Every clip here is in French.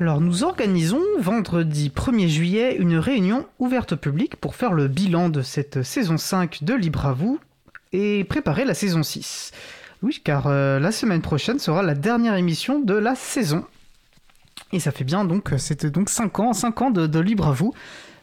Alors nous organisons vendredi 1er juillet une réunion ouverte au public pour faire le bilan de cette saison 5 de Libre à vous et préparer la saison 6. Oui, car euh, la semaine prochaine sera la dernière émission de la saison. Et ça fait bien donc, c'était donc 5 ans, 5 ans de, de Libre à vous.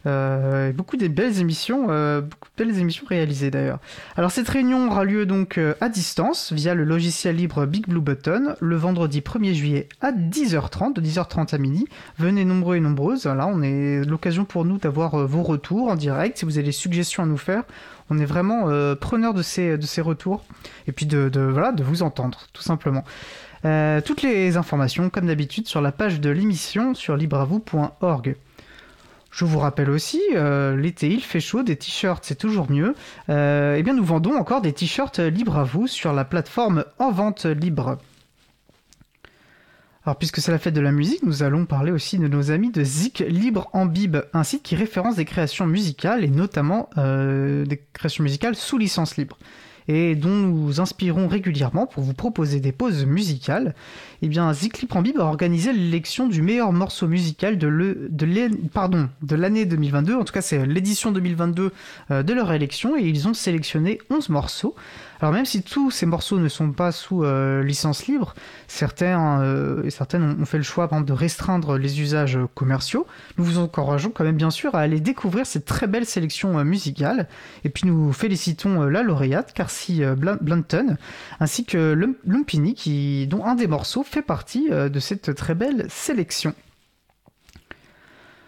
Euh, beaucoup de belles émissions, euh, beaucoup de belles émissions réalisées d'ailleurs. Alors cette réunion aura lieu donc euh, à distance via le logiciel libre Big Blue Button le vendredi 1er juillet à 10h30, de 10h30 à midi. Venez nombreux et nombreuses. Là, on est l'occasion pour nous d'avoir vos retours en direct. Si vous avez des suggestions à nous faire, on est vraiment preneur de ces, de ces retours et puis de, de, voilà, de vous entendre tout simplement. toutes les informations, comme d'habitude, sur la page de l'émission sur libravou.org. Je vous rappelle aussi, euh, l'été il fait chaud, des t-shirts c'est toujours mieux. Euh, eh bien nous vendons encore des t-shirts libres à vous sur la plateforme En Vente Libre. Alors puisque c'est la fête de la musique, nous allons parler aussi de nos amis de Zik Libre en Bib, un site qui référence des créations musicales et notamment euh, des créations musicales sous licence libre et dont nous inspirons régulièrement pour vous proposer des pauses musicales, eh bien Prambib a organisé l'élection du meilleur morceau musical de l'année 2022, en tout cas c'est l'édition 2022 euh, de leur élection, et ils ont sélectionné 11 morceaux. Alors même si tous ces morceaux ne sont pas sous euh, licence libre, certains euh, et certaines ont, fait le choix de restreindre les usages commerciaux. Nous vous encourageons quand même bien sûr à aller découvrir cette très belle sélection musicale. Et puis nous félicitons la lauréate, Carcy Blanton, ainsi que Lumpini, qui, dont un des morceaux fait partie euh, de cette très belle sélection.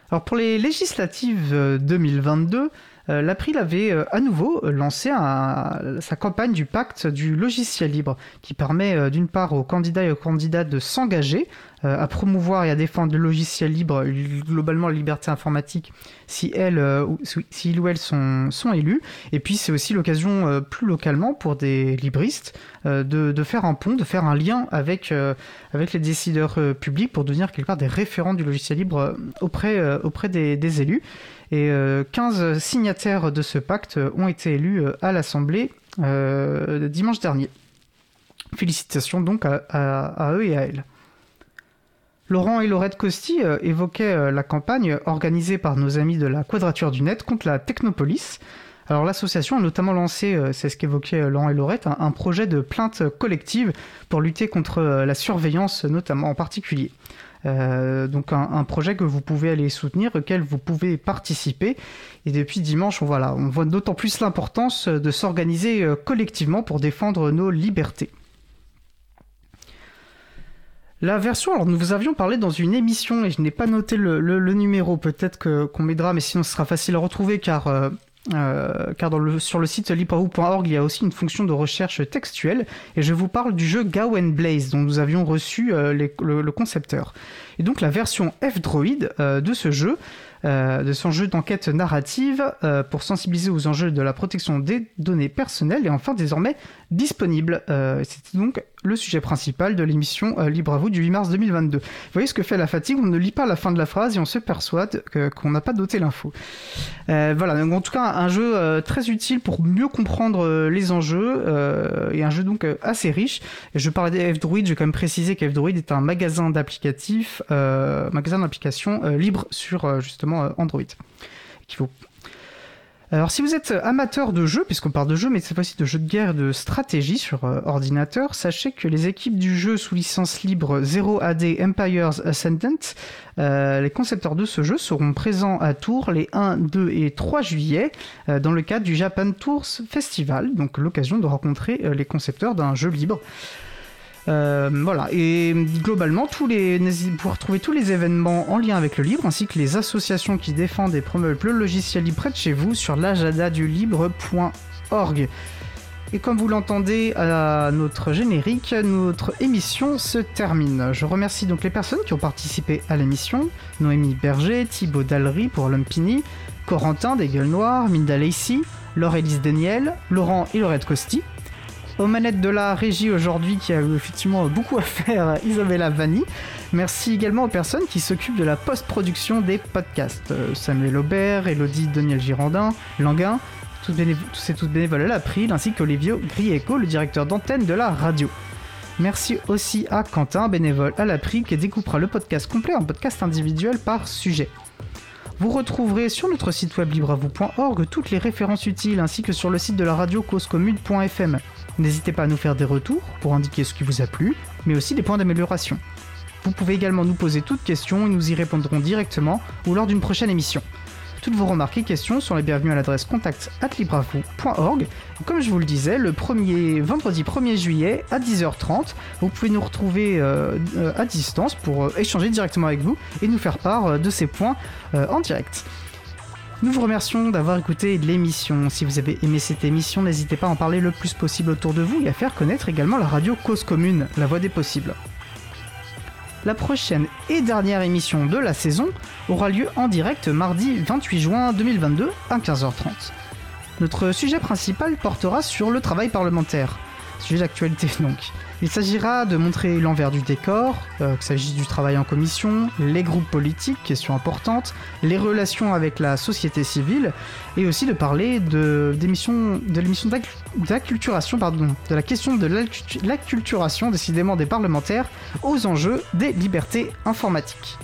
Alors pour les législatives 2022, euh, euh, l'April avait à nouveau lancé sa campagne du pacte du logiciel libre, qui permet d'une part aux candidats et aux candidates de s'engager euh, à promouvoir et à défendre le logiciel libre, globalement la liberté informatique, si, elles, euh, si ou elles sont, sont élus. Et puis c'est aussi l'occasion euh, plus localement pour des libristes de, de, faire un pont, de faire un lien avec, avec les décideurs publics pour devenir quelque part des référents du logiciel libre auprès, auprès des, élus. Et 15 signataires de ce pacte ont été élus à l'Assemblée dimanche dernier. Félicitations donc à eux et à elles. Laurent et Laurette Costi euh, évoquaient euh, la campagne organisée par nos amis de la Quadrature du Net contre la Technopolis. Alors l'association a notamment lancé, euh, c'est ce qu'évoquaient Laurent et Laurette, un, projet de plainte collective pour lutter contre la surveillance notamment en particulier. donc un, projet que vous pouvez aller soutenir, auquel vous pouvez participer. Et depuis dimanche, voilà, on voit d'autant plus l'importance de s'organiser collectivement pour défendre nos libertés. La version, alors nous vous avions parlé dans une émission et je n'ai pas noté le, numéro, peut-être qu'on m'aidera, mais sinon ce sera facile à retrouver car, euh, euh, car dans le, sur le site librehou.org il y a aussi une fonction de recherche textuelle et je vous parle du jeu Gawain Blaze dont nous avions reçu euh, le, concepteur. Et donc la version F-Droid de ce jeu de son jeu d'enquête narrative pour sensibiliser aux enjeux de la protection des données personnelles et enfin désormais disponible. C'était donc le sujet principal de l'émission euh, Libre à vous du 8 mars 2022. Vous voyez ce que fait la fatigue, on ne lit pas la fin de la phrase et on se persuade qu'on n'a pas doté l'info. Euh, voilà, donc en tout cas un jeu euh, très utile pour mieux comprendre les enjeux et un jeu donc assez riche. Je parlais des F-Droid, je vais quand même préciser qu'F-Droid est un magasin d'applicatifs, magasin d'applications libre sur justement Android. Qui vaut alors si vous êtes amateur de jeux, puisqu'on parle de jeux, mais cette fois-ci de jeux de guerre de stratégie sur euh, ordinateur, sachez que les équipes du jeu sous licence libre 0AD Empires Ascendant, euh, les concepteurs de ce jeu seront présents à Tours les 1, 2 et 3 juillet euh, dans le cadre du Japan Tours Festival, donc l'occasion de rencontrer les concepteurs d'un jeu libre. Euh, voilà, et globalement, tous les, pouvez retrouver tous les événements en lien avec le libre, ainsi que les associations qui défendent et promeuvent le logiciel libre près de chez vous sur libre.org. Et comme vous l'entendez à notre générique, notre émission se termine. Je remercie donc les personnes qui ont participé à l'émission Noémie Berger, Thibaut Dallery pour Lumpini, Corentin des Gueules Noires, Minda Lacey, Laure-Élise Daniel, Laurent et Laurette Costi aux manettes de la régie aujourd'hui qui a effectivement beaucoup à faire, Isabella Vanni. Merci également aux personnes qui s'occupent de la post-production des podcasts. Euh, Samuel Aubert, Elodie Daniel Girondin, Languin, tous ces tous bénévoles à l'April, ainsi qu'Olivio Grieco, le directeur d'antenne de la radio. Merci aussi à Quentin, bénévole à la PRI, qui découpera le podcast complet en podcast individuel par sujet. Vous retrouverez sur notre site web libravou.org toutes les références utiles ainsi que sur le site de la radio causecommune.fm. N'hésitez pas à nous faire des retours pour indiquer ce qui vous a plu, mais aussi des points d'amélioration. Vous pouvez également nous poser toutes questions et nous y répondrons directement ou lors d'une prochaine émission. Toutes vos remarques et questions sont les bienvenues à l'adresse contact@libravou.org. Comme je vous le disais, le premier vendredi 1er juillet à 10h30, vous pouvez nous retrouver euh, euh, à distance pour euh, échanger directement avec vous et nous faire part de ces points en direct. Nous vous remercions d'avoir écouté l'émission. Si vous avez aimé cette émission, n'hésitez pas à en parler le plus possible autour de vous et à faire connaître également la radio Cause Commune, la voix des possibles. La prochaine et dernière émission de la saison aura lieu en direct mardi 28 juin 2022 à 15h30. Notre sujet principal portera sur le travail parlementaire. Sujet d'actualité donc. Il s'agira de montrer l'envers du décor, euh, qu'il s'agisse du travail en commission, les groupes politiques, question importante, les relations avec la société civile, et aussi de parler de, de l'émission d'acculturation, de la question de l'acculturation décidément des parlementaires aux enjeux des libertés informatiques.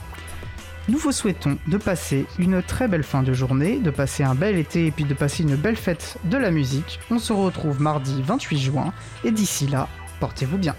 Nous vous souhaitons de passer une très belle fin de journée, de passer un bel été et puis de passer une belle fête de la musique. On se retrouve mardi 28 juin et d'ici là, portez-vous bien.